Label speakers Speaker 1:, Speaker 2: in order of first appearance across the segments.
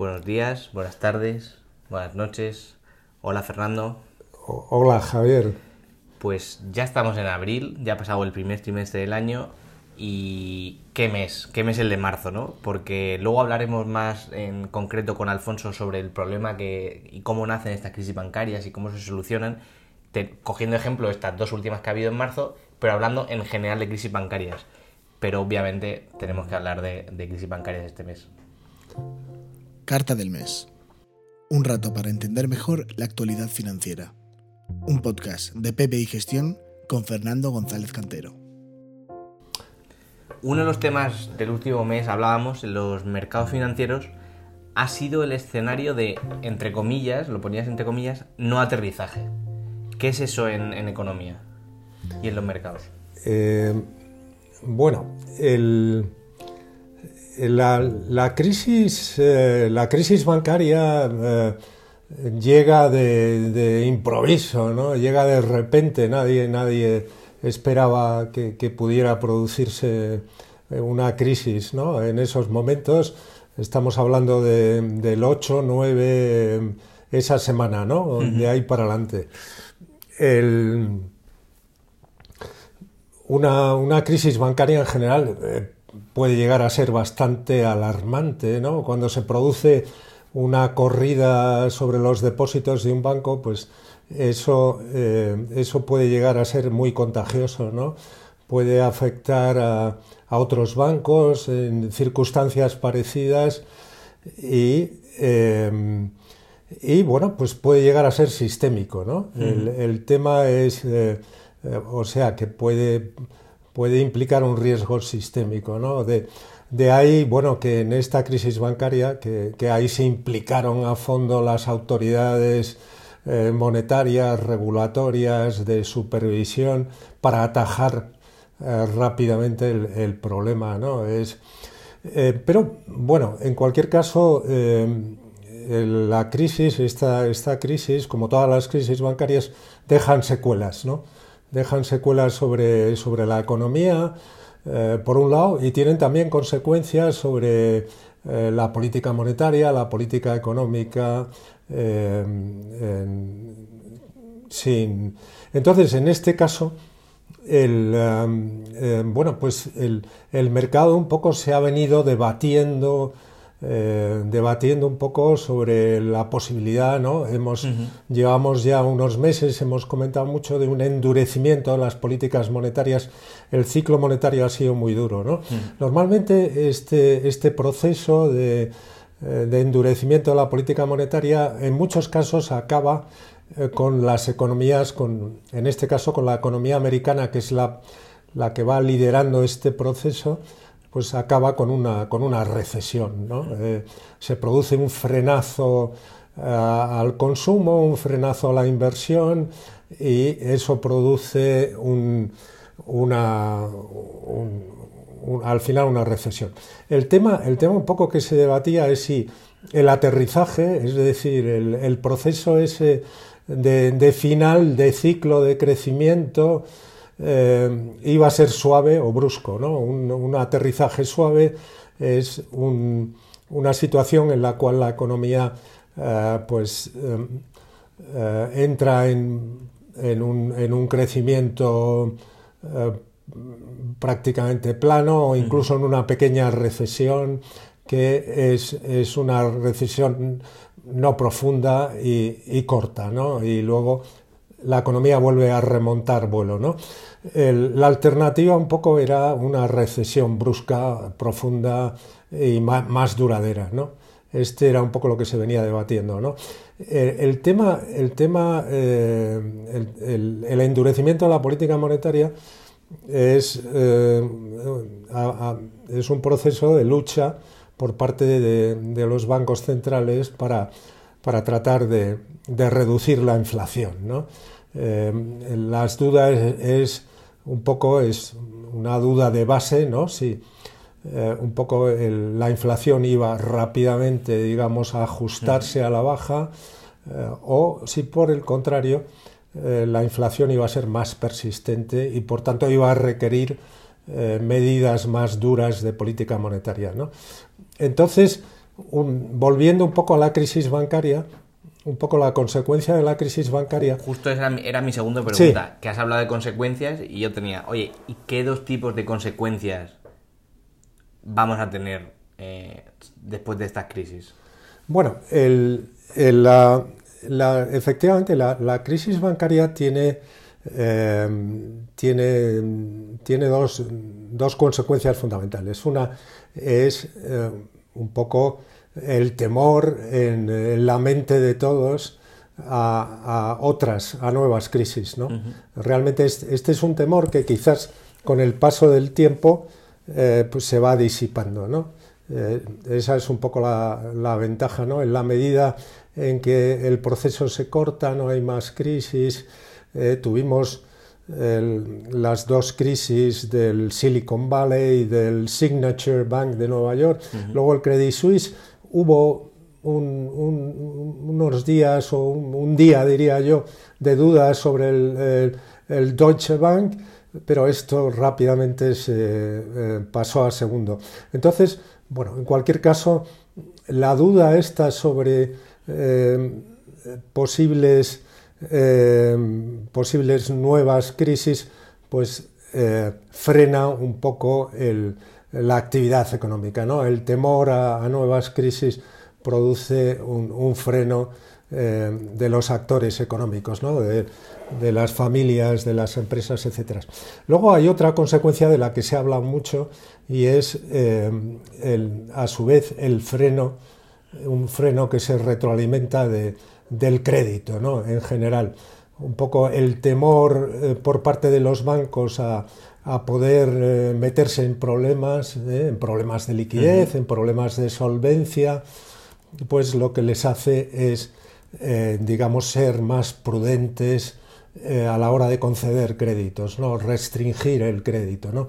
Speaker 1: buenos días, buenas tardes, buenas noches. Hola Fernando.
Speaker 2: hola Javier.
Speaker 1: Pues ya estamos en abril, ya ha pasado el primer trimestre del año y qué mes, qué mes el de marzo, ¿no? Porque luego hablaremos más en concreto con Alfonso sobre el problema que y cómo nacen estas crisis bancarias y cómo se solucionan, cogiendo ejemplo estas dos últimas que ha habido en marzo, pero hablando en general de crisis bancarias. Pero obviamente tenemos que hablar de, de crisis bancarias este mes.
Speaker 3: Carta del mes. Un rato para entender mejor la actualidad financiera. Un podcast de PPI Gestión con Fernando González Cantero.
Speaker 1: Uno de los temas del último mes hablábamos en los mercados financieros ha sido el escenario de, entre comillas, lo ponías entre comillas, no aterrizaje. ¿Qué es eso en, economía y en los mercados?
Speaker 2: Eh, bueno, el, la, crisis, eh, la crisis bancaria eh, llega de, improviso, ¿no? llega de repente, nadie, nadie esperaba que, pudiera producirse una crisis ¿no? en esos momentos. Estamos hablando del 8, 9, esa semana, ¿no? de ahí para adelante. una, una, crisis bancaria en general eh, puede llegar a ser bastante alarmante, ¿no? Cuando se produce una corrida sobre los depósitos de un banco, pues eso, eh, eso puede llegar a ser muy contagioso, ¿no? Puede afectar a, otros bancos en circunstancias parecidas y, eh, y, bueno, pues puede llegar a ser sistémico, ¿no? el, tema es, eh, o sea, que puede puede implicar un riesgo sistémico. ¿no? De, de ahí, bueno, que en esta crisis bancaria, que, ahí se implicaron a fondo las autoridades eh, monetarias, regulatorias, de supervisión, para atajar eh, rápidamente el, el, problema. ¿no? Es, eh, pero, bueno, en cualquier caso, la crisis, esta, esta crisis, como todas las crisis bancarias, dejan secuelas, ¿no? Dejan secuelas sobre, sobre la economía, eh, por un lado, y tienen también consecuencias sobre eh, la política monetaria, la política económica. Eh, sin... Entonces, en este caso, el, bueno, pues el, el mercado un poco se ha venido debatiendo eh, debatiendo un poco sobre la posibilidad, ¿no? Hemos, Llevamos ya unos meses, hemos comentado mucho de un endurecimiento de las políticas monetarias. El ciclo monetario ha sido muy duro, ¿no? Normalmente este, este proceso de, eh, de, endurecimiento de la política monetaria en muchos casos acaba eh, con las economías, con, en este caso con la economía americana, que es la, la que va liderando este proceso, pues acaba con una, con una recesión. ¿no? Eh, se produce un frenazo eh, al consumo, un frenazo a la inversión y eso produce un, una, al final una recesión. El tema, el tema un poco que se debatía es si el aterrizaje, es decir, el, el proceso ese de, de final de ciclo de crecimiento, eh, iba a ser suave o brusco. ¿no? Un, aterrizaje suave es una situación en la cual la economía eh, pues, eh, entra en, un, crecimiento prácticamente plano o incluso en una pequeña recesión que es, una recesión no profunda y, y corta, ¿no? Y luego la economía vuelve a remontar vuelo. ¿no? La alternativa un poco era una recesión brusca, profunda y más, duradera. ¿no? Este era un poco lo que se venía debatiendo. ¿no? El, tema, el, tema eh, el, endurecimiento de la política monetaria es, eh, es un proceso de lucha por parte de, los bancos centrales para, para tratar de, de reducir la inflación. ¿no? Eh, las dudas es, un poco es una duda de base, ¿no? Si eh, un poco la inflación iba rápidamente, digamos, a ajustarse a la baja, eh, o si por el contrario la inflación iba a ser más persistente y por tanto iba a requerir medidas más duras de política monetaria. ¿no? Entonces, volviendo un poco a la crisis bancaria, un poco la consecuencia de la crisis bancaria.
Speaker 1: Justo esa era mi segunda pregunta, que has hablado de consecuencias y yo tenía, oye, ¿y qué dos tipos de consecuencias vamos a tener eh, después de estas crisis?
Speaker 2: Bueno, el, la, efectivamente la, crisis bancaria tiene, em, tiene, tiene dos, dos, consecuencias fundamentales. Una es eh, un poco el temor en, la mente de todos a, otras, a nuevas crisis. ¿no? Realmente este, es un temor que quizás con el paso del tiempo eh, pues se va disipando. ¿no? Eh, esa es un poco la, ventaja, ¿no? en la medida en que el proceso se corta, no hay más crisis, eh, tuvimos las dos crisis del Silicon Valley y del Signature Bank de Nueva York, luego el Credit Suisse, hubo unos días o un, día, diría yo, de dudas sobre el, Deutsche Bank, pero esto rápidamente se eh, pasó a segundo. Entonces, bueno, en cualquier caso, la duda esta sobre eh, posibles, eh, posibles nuevas crisis, pues frena un poco el, la actividad económica. ¿no? El temor a, nuevas crisis produce un, freno eh, de los actores económicos, ¿no? de, las familias, de las empresas, etc. Luego hay otra consecuencia de la que se habla mucho y es, eh, a su vez, el freno, un freno que se retroalimenta del crédito ¿no? en general. Un poco el temor eh, por parte de los bancos a, a poder eh, meterse en problemas, eh, en problemas de liquidez, en problemas de solvencia, pues lo que les hace es, eh, digamos, ser más prudentes a la hora de conceder créditos, ¿no? restringir el crédito. ¿no?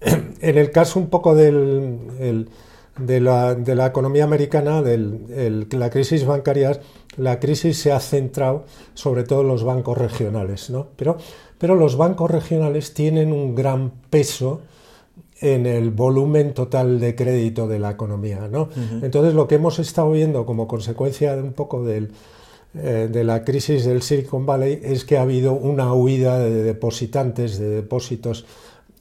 Speaker 2: En el caso un poco del, de, la, de, la, economía americana, de la crisis bancaria, la crisis se ha centrado sobre todo en los bancos regionales, ¿no? pero pero los bancos regionales tienen un gran peso en el volumen total de crédito de la economía. ¿no? Entonces, lo que hemos estado viendo como consecuencia de un poco del, eh, de la crisis del Silicon Valley es que ha habido una huida de depositantes, de depósitos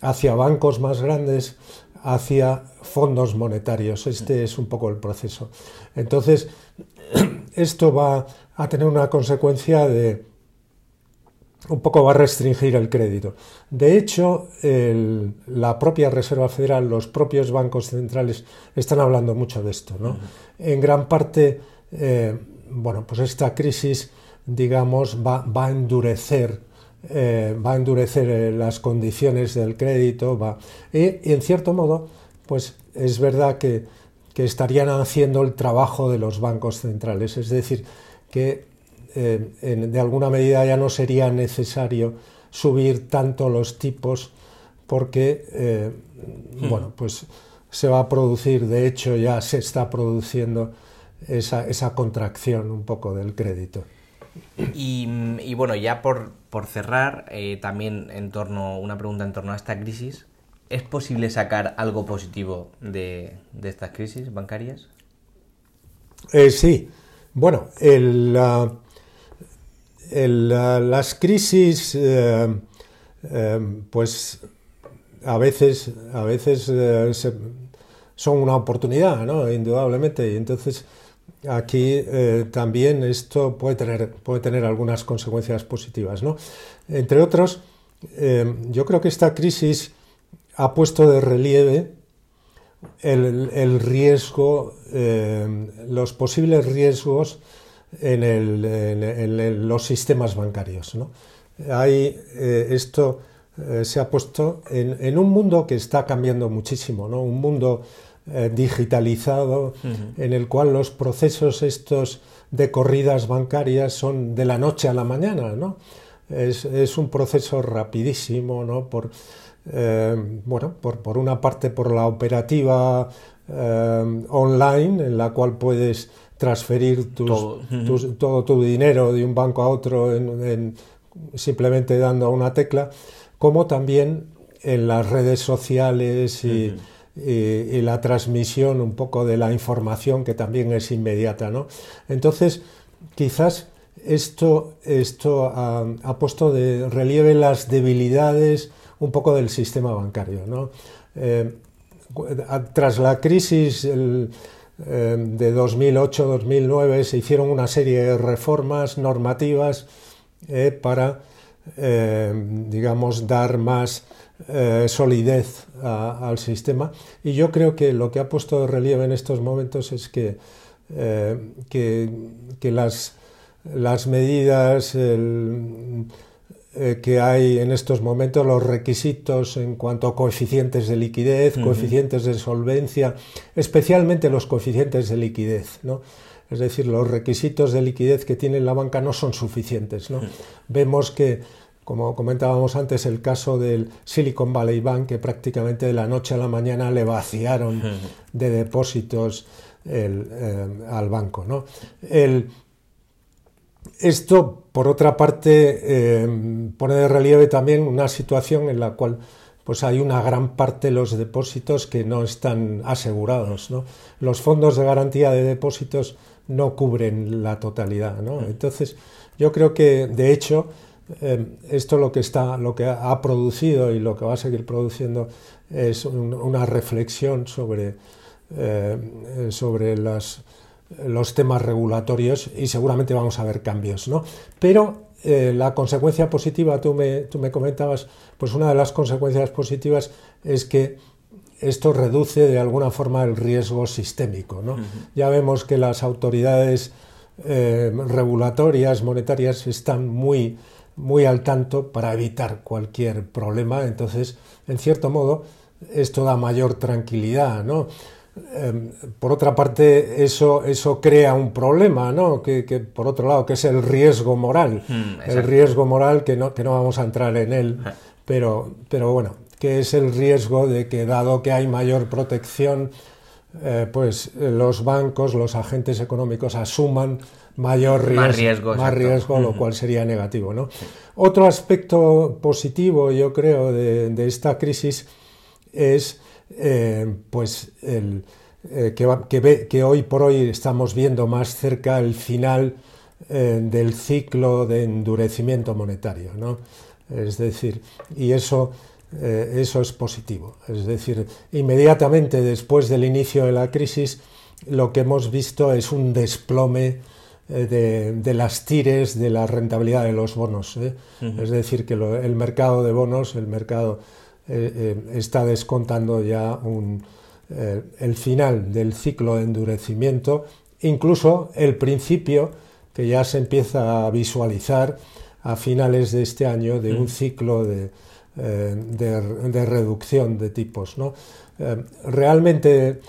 Speaker 2: hacia bancos más grandes, hacia fondos monetarios. Este es un poco el proceso. Entonces, esto va a tener una consecuencia de un poco va a restringir el crédito. De hecho, la propia Reserva Federal, los propios bancos centrales están hablando mucho de esto. ¿no? En gran parte, eh, bueno, pues esta crisis, digamos, va, a endurecer, eh, va a endurecer eh, las condiciones del crédito, va, y, en cierto modo, pues es verdad que, que estarían haciendo el trabajo de los bancos centrales, es decir, que eh, de alguna medida ya no sería necesario subir tanto los tipos porque, eh, hmm. bueno, pues se va a producir, de hecho ya se está produciendo esa, esa contracción un poco del crédito.
Speaker 1: Y, bueno, ya por, por cerrar, eh, también en torno, una pregunta en torno a esta crisis, ¿es posible sacar algo positivo de, de estas crisis bancarias?
Speaker 2: sí, bueno, el, las crisis, eh, eh, pues a veces, a veces eh, son una oportunidad, ¿no? indudablemente, y entonces aquí también esto puede tener, puede tener algunas consecuencias positivas. ¿no? Entre otros, yo creo que esta crisis ha puesto de relieve el, el riesgo, los posibles riesgos en, los sistemas bancarios. ¿no? Eh, esto eh, se ha puesto en, un mundo que está cambiando muchísimo, ¿no? un mundo eh, digitalizado en el cual los procesos estos de corridas bancarias son de la noche a la mañana. ¿no? Es, es un proceso rapidísimo, ¿no? por, bueno, por, por, una parte por la operativa online en la cual puedes transferir todo. tu dinero de un banco a otro simplemente dando a una tecla, como también en las redes sociales y, y, la transmisión un poco de la información que también es inmediata. ¿no? Entonces, quizás esto, esto ha, puesto de relieve las debilidades un poco del sistema bancario. ¿no? Eh, tras la crisis el, eh, de 2008-2009 se hicieron una serie de reformas normativas eh, para, digamos, dar más solidez al sistema. Y yo creo que lo que ha puesto de relieve en estos momentos es que, que, que las las medidas eh, que hay en estos momentos, los requisitos en cuanto a coeficientes de liquidez, coeficientes de solvencia, especialmente los coeficientes de liquidez, ¿no? Es decir, los requisitos de liquidez que tiene la banca no son suficientes, ¿no? Vemos que como comentábamos antes, el caso del Silicon Valley Bank, que prácticamente de la noche a la mañana le vaciaron de depósitos eh, al banco. ¿no? El, esto, por otra parte, eh, pone de relieve también una situación en la cual pues hay una gran parte de los depósitos que no están asegurados. Los fondos de garantía de depósitos no cubren la totalidad. Entonces, yo creo que, de hecho, eh, esto lo que, está, lo que ha producido y lo que va a seguir produciendo es una reflexión sobre, eh, sobre las los temas regulatorios y seguramente vamos a ver cambios, ¿no? Pero eh, la consecuencia positiva, tú me, tú me comentabas, pues una de las consecuencias positivas es que esto reduce de alguna forma el riesgo sistémico, ¿no? Ya vemos que las autoridades eh, regulatorias, monetarias, están muy, muy al tanto para evitar cualquier problema, entonces, en cierto modo, esto da mayor tranquilidad, ¿no? Em, por otra parte, eso, eso crea un problema, ¿no? Que, por otro lado, que es el riesgo moral. Mm, el riesgo moral, que no, que no vamos a entrar en él, pero, pero bueno, que es el riesgo de que dado que hay mayor protección, eh, pues los bancos, los agentes económicos asuman mayor riesgo, más riesgo, lo cual sería negativo. ¿no? Otro aspecto positivo, yo creo, de, de esta crisis es eh, pues el, eh, que, que, hoy por hoy estamos viendo más cerca el final eh, del ciclo de endurecimiento monetario. ¿no? Es decir, y eso, eso es positivo. Es decir, inmediatamente después del inicio de la crisis, lo que hemos visto es un desplome de, las tires de la rentabilidad de los bonos. Es decir, que el mercado de bonos, el mercado eh, eh, está descontando ya eh, el final del ciclo de endurecimiento, incluso el principio que ya se empieza a visualizar a finales de este año de un mm. ciclo de, reducción de tipos. realmente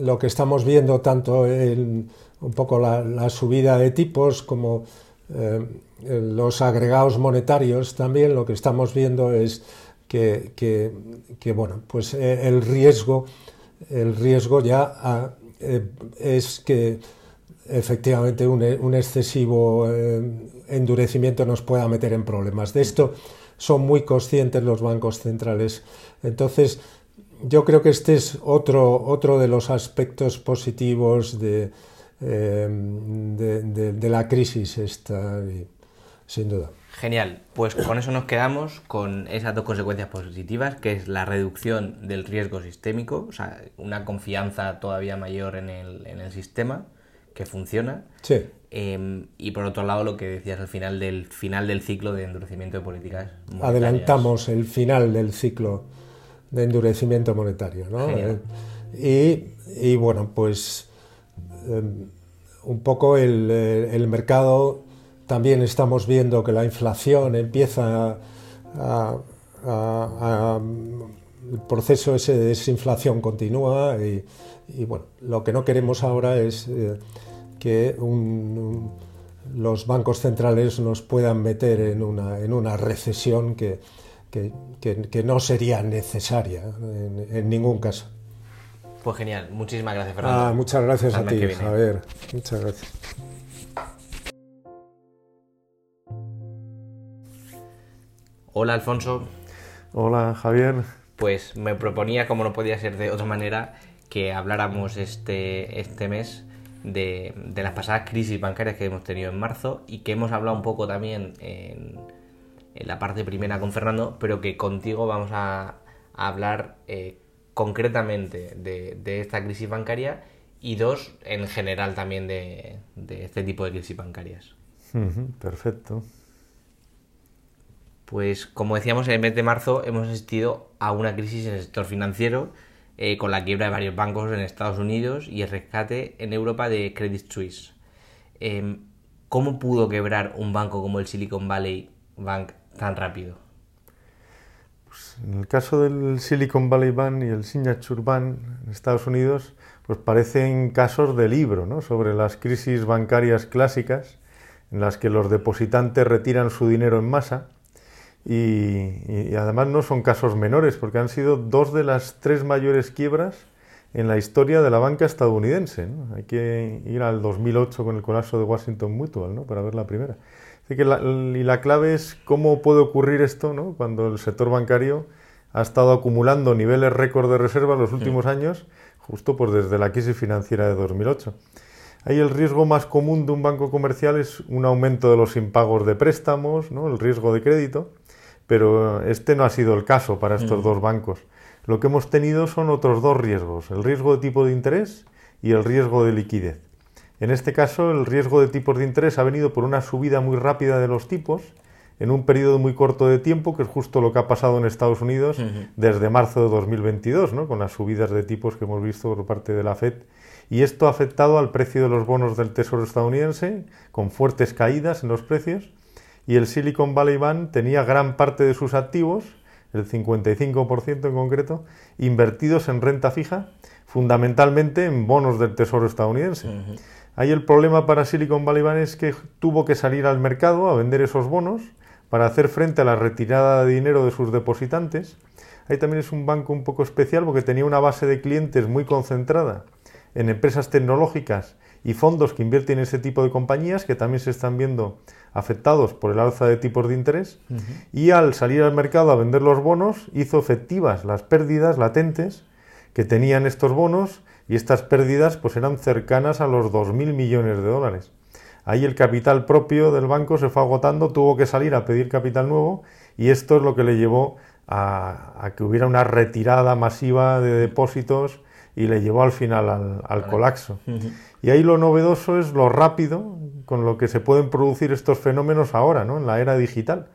Speaker 2: lo que estamos viendo tanto en un poco la subida de tipos como los agregados monetarios también, lo que estamos viendo es que, bueno, pues eh, el riesgo, el riesgo ya eh, es que efectivamente un, excesivo eh, endurecimiento nos pueda meter en problemas. De esto son muy conscientes los bancos centrales. Entonces, yo creo que este es otro, otro de los aspectos positivos de, de, la crisis esta, sin duda.
Speaker 1: Genial, pues con eso nos quedamos con esas dos consecuencias positivas, que es la reducción del riesgo sistémico, o sea, una confianza todavía mayor en el, en el sistema que funciona.
Speaker 2: Sí.
Speaker 1: Em, y por otro lado, lo que decías al final del final del ciclo de endurecimiento de políticas
Speaker 2: monetarias. Adelantamos el final del ciclo de endurecimiento monetario, ¿no? Eh, y, bueno, pues em, un poco el, el mercado también estamos viendo que la inflación empieza a, el proceso ese de desinflación continúa y, bueno, lo que no queremos ahora es eh, que los bancos centrales nos puedan meter en una, en una recesión que, que, no sería necesaria en, ningún caso.
Speaker 1: Pues genial, muchísimas gracias Fernando.
Speaker 2: Ah, muchas gracias a ti, Javier. Muchas gracias.
Speaker 1: Hola Alfonso.
Speaker 4: Hola Javier.
Speaker 1: pues me proponía, como no podía ser de otra manera, que habláramos este, este mes de, las pasadas crisis bancarias que hemos tenido en marzo y que hemos hablado un poco también en, la parte primera con Fernando, pero que contigo vamos a, hablar eh, concretamente de, esta crisis bancaria y dos, en general también de, este tipo de crisis bancarias.
Speaker 4: perfecto.
Speaker 1: Pues como decíamos, en el mes de marzo hemos asistido a una crisis en el sector financiero eh, con la quiebra de varios bancos en Estados Unidos y el rescate en Europa de Credit Suisse. Em, ¿Cómo pudo quebrar un banco como el Silicon Valley Bank tan rápido?
Speaker 4: Pues en el caso del Silicon Valley Bank y el Signature Bank en Estados Unidos, pues parecen casos de libro, ¿no? Sobre las crisis bancarias clásicas en las que los depositantes retiran su dinero en masa y, además no son casos menores, porque han sido dos de las tres mayores quiebras en la historia de la banca estadounidense. Hay que ir al 2008 con el colapso de Washington Mutual ¿no? para ver la primera. que la, y la clave es cómo puede ocurrir esto ¿no? cuando el sector bancario ha estado acumulando niveles récord de reserva en los últimos años, justo pues desde la crisis financiera de 2008. Ahí el riesgo más común de un banco comercial es un aumento de los impagos de préstamos, ¿no? el riesgo de crédito, pero este no ha sido el caso para estos mm. dos bancos. Lo que hemos tenido son otros dos riesgos, el riesgo de tipo de interés y el riesgo de liquidez. En este caso, el riesgo de tipos de interés ha venido por una subida muy rápida de los tipos en un periodo muy corto de tiempo, que es justo lo que ha pasado en Estados Unidos desde marzo de 2022, ¿no? con las subidas de tipos que hemos visto por parte de la Fed. Y esto ha afectado al precio de los bonos del Tesoro estadounidense, con fuertes caídas en los precios, y el Silicon Valley Bank tenía gran parte de sus activos, el 55% en concreto, invertidos en renta fija, fundamentalmente en bonos del Tesoro estadounidense. Ahí el problema para Silicon Valley Bank es que tuvo que salir al mercado a vender esos bonos para hacer frente a la retirada de dinero de sus depositantes. Ahí también es un banco un poco especial porque tenía una base de clientes muy concentrada en empresas tecnológicas y fondos que invierten en ese tipo de compañías que también se están viendo afectados por el alza de tipos de interés y al salir al mercado a vender los bonos hizo efectivas las pérdidas latentes que tenían estos bonos y estas pérdidas pues eran cercanas a los 2.000 millones de dólares. Ahí el capital propio del banco se fue agotando, tuvo que salir a pedir capital nuevo y esto es lo que le llevó a que hubiera una retirada masiva de depósitos y le llevó al final al, colapso. Y ahí lo novedoso es lo rápido con lo que se pueden producir estos fenómenos ahora, ¿no? en la era digital.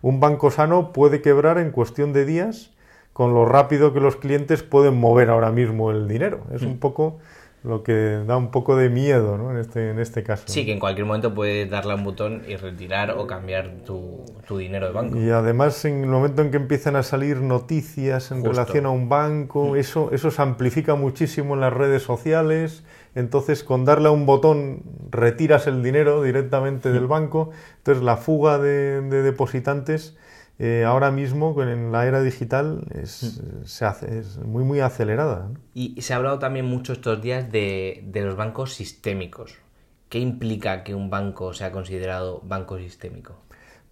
Speaker 4: Un banco sano puede quebrar en cuestión de días con lo rápido que los clientes pueden mover ahora mismo el dinero. Es un poco lo que da un poco de miedo ¿no? en, este, en este caso.
Speaker 1: Sí, que en cualquier momento puedes darle a un botón y retirar o cambiar tu, dinero de banco.
Speaker 4: Y además en el momento en que empiezan a salir noticias en relación a un banco, mm. eso, eso se amplifica muchísimo en las redes sociales. Entonces con darle a un botón retiras el dinero directamente del banco. Entonces la fuga de depositantes eh, ahora mismo en la era digital es, mm. se hace, es muy muy acelerada.
Speaker 1: Y se ha hablado también mucho estos días de, de, los bancos sistémicos. ¿Qué implica que un banco sea considerado banco sistémico?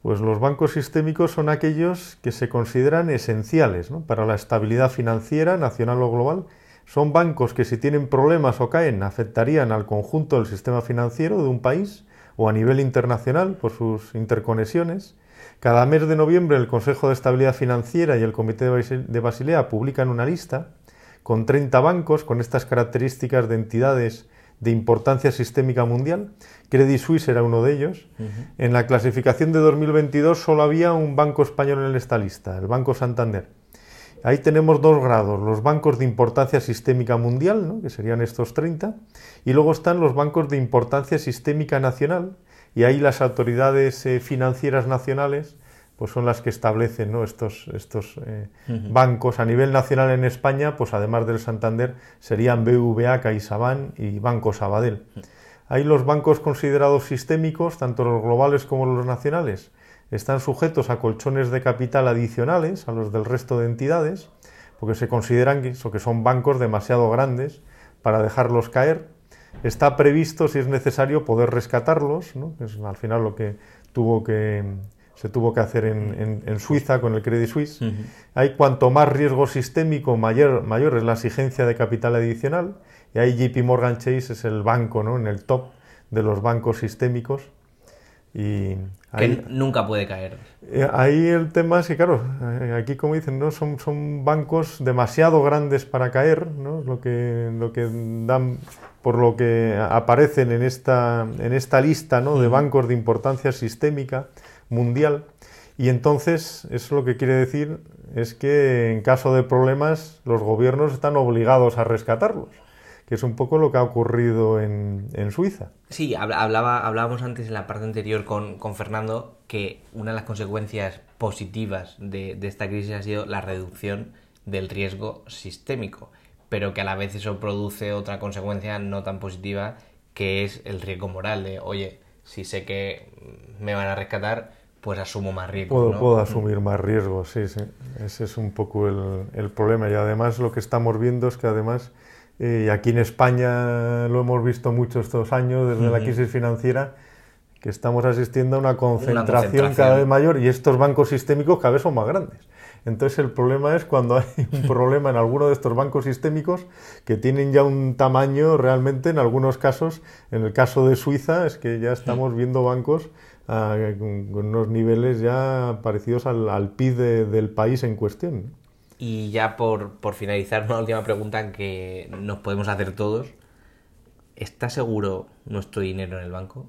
Speaker 4: Pues los bancos sistémicos son aquellos que se consideran esenciales para la estabilidad financiera nacional o global. Son bancos que si tienen problemas o caen afectarían al conjunto del sistema financiero de un país o a nivel internacional por sus interconexiones cada mes de noviembre el Consejo de Estabilidad Financiera y el Comité de Basilea publican una lista con 30 bancos con estas características de entidades de importancia sistémica mundial. Credit Suisse era uno de ellos. En la clasificación de 2022 solo había un banco español en esta lista, el Banco Santander. Ahí tenemos dos grados, los bancos de importancia sistémica mundial, que serían estos 30, y luego están los bancos de importancia sistémica nacional, y ahí las autoridades eh, financieras nacionales pues son las que establecen estos, estos eh, bancos a nivel nacional en España, pues además del Santander serían BVA, CaixaBank y Banco Sabadell. Ahí los bancos considerados sistémicos, tanto los globales como los nacionales, están sujetos a colchones de capital adicionales a los del resto de entidades, porque se consideran que, que son bancos demasiado grandes para dejarlos caer Está previsto, si es necesario, poder rescatarlos, ¿no? es al final lo que tuvo que se tuvo que hacer en, en, Suiza con el Credit Suisse. Hay cuanto más riesgo sistémico, mayor, mayor es la exigencia de capital adicional. Y ahí JP Morgan Chase es el banco, ¿no? En el top de los bancos sistémicos. Y
Speaker 1: que nunca puede caer.
Speaker 4: Eh, ahí el tema es que, claro, eh, aquí como dicen, ¿no? son, son bancos demasiado grandes para caer, ¿no? lo, que, lo que dan, por lo que aparecen en esta, en esta lista ¿no? de bancos de importancia sistémica mundial. Y entonces, eso lo que quiere decir es que en caso de problemas, los gobiernos están obligados a rescatarlos que es un poco lo que ha ocurrido en, Suiza.
Speaker 1: Sí, hablaba, hablábamos antes en la parte anterior con, Fernando que una de las consecuencias positivas de, esta crisis ha sido la reducción del riesgo sistémico, pero que a la vez eso produce otra consecuencia no tan positiva, que es el riesgo moral de, oye, si sé que me van a rescatar, pues asumo más riesgo.
Speaker 4: Puedo, asumir más riesgo, sí, sí. Ese es un poco el, el problema. Y además lo que estamos viendo es que además y aquí en España lo hemos visto mucho estos años desde la crisis financiera, que estamos asistiendo a una concentración, cada vez mayor y estos bancos sistémicos cada vez son más grandes. Entonces el problema es cuando hay un problema en alguno de estos bancos sistémicos que tienen ya un tamaño realmente en algunos casos, en el caso de Suiza es que ya estamos viendo bancos ah, con, unos niveles ya parecidos al, PIB del país en cuestión.
Speaker 1: Y ya por, por finalizar, una última pregunta que nos podemos hacer todos. ¿Está seguro nuestro dinero en el banco?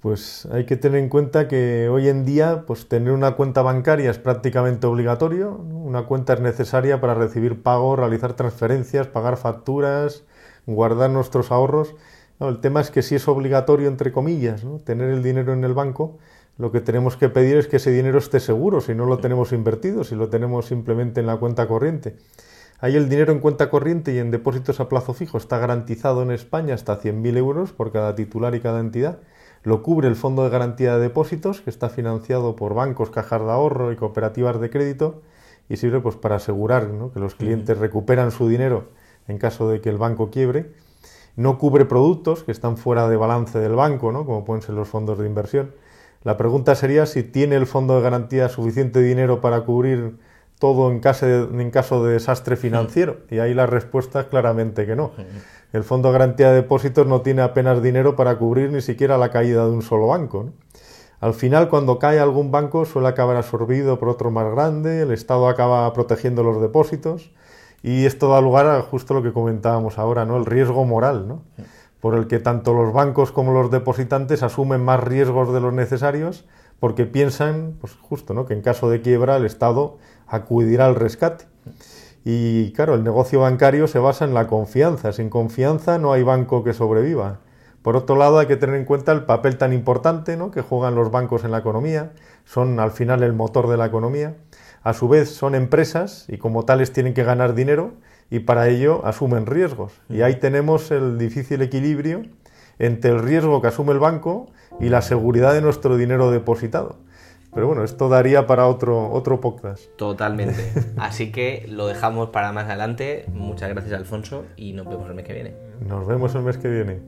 Speaker 4: Pues hay que tener en cuenta que hoy en día pues tener una cuenta bancaria es prácticamente obligatorio. Una cuenta es necesaria para recibir pagos, realizar transferencias, pagar facturas, guardar nuestros ahorros. el tema es que si es obligatorio, entre comillas, ¿no? tener el dinero en el banco, lo que tenemos que pedir es que ese dinero esté seguro, si no lo tenemos invertido, si lo tenemos simplemente en la cuenta corriente. Ahí el dinero en cuenta corriente y en depósitos a plazo fijo está garantizado en España hasta 100.000 euros por cada titular y cada entidad. Lo cubre el Fondo de Garantía de Depósitos, que está financiado por bancos, cajas de ahorro y cooperativas de crédito, y sirve pues, para asegurar que los clientes recuperan su dinero en caso de que el banco quiebre. No cubre productos que están fuera de balance del banco, ¿no? como pueden ser los fondos de inversión la pregunta sería si tiene el fondo de garantía suficiente dinero para cubrir todo en caso de, en caso de desastre financiero. Y ahí la respuesta es claramente que no. El fondo de garantía de depósitos no tiene apenas dinero para cubrir ni siquiera la caída de un solo banco. Al final, cuando cae algún banco, suele acabar absorbido por otro más grande, el Estado acaba protegiendo los depósitos y esto da lugar a justo lo que comentábamos ahora, ¿no? El riesgo moral, ¿no? por el que tanto los bancos como los depositantes asumen más riesgos de los necesarios porque piensan, pues justo, ¿no? que en caso de quiebra el Estado acudirá al rescate. Y claro, el negocio bancario se basa en la confianza. Sin confianza no hay banco que sobreviva. Por otro lado, hay que tener en cuenta el papel tan importante ¿no? que juegan los bancos en la economía. Son al final el motor de la economía. A su vez, son empresas y como tales tienen que ganar dinero y para ello asumen riesgos. Y ahí tenemos el difícil equilibrio entre el riesgo que asume el banco y la seguridad de nuestro dinero depositado. Pero bueno, esto daría para otro, otro podcast.
Speaker 1: Totalmente. Así que lo dejamos para más adelante. Muchas gracias, Alfonso, y nos vemos el mes que viene.
Speaker 4: Nos vemos el mes que viene.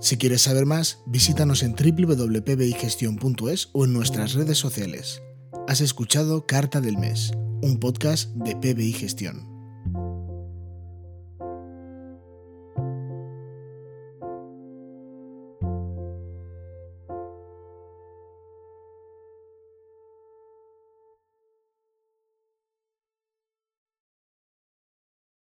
Speaker 3: Si quieres saber más, visítanos en www.pbigestion.es o en nuestras redes sociales. Has escuchado Carta del Mes, un podcast de PBI Gestión.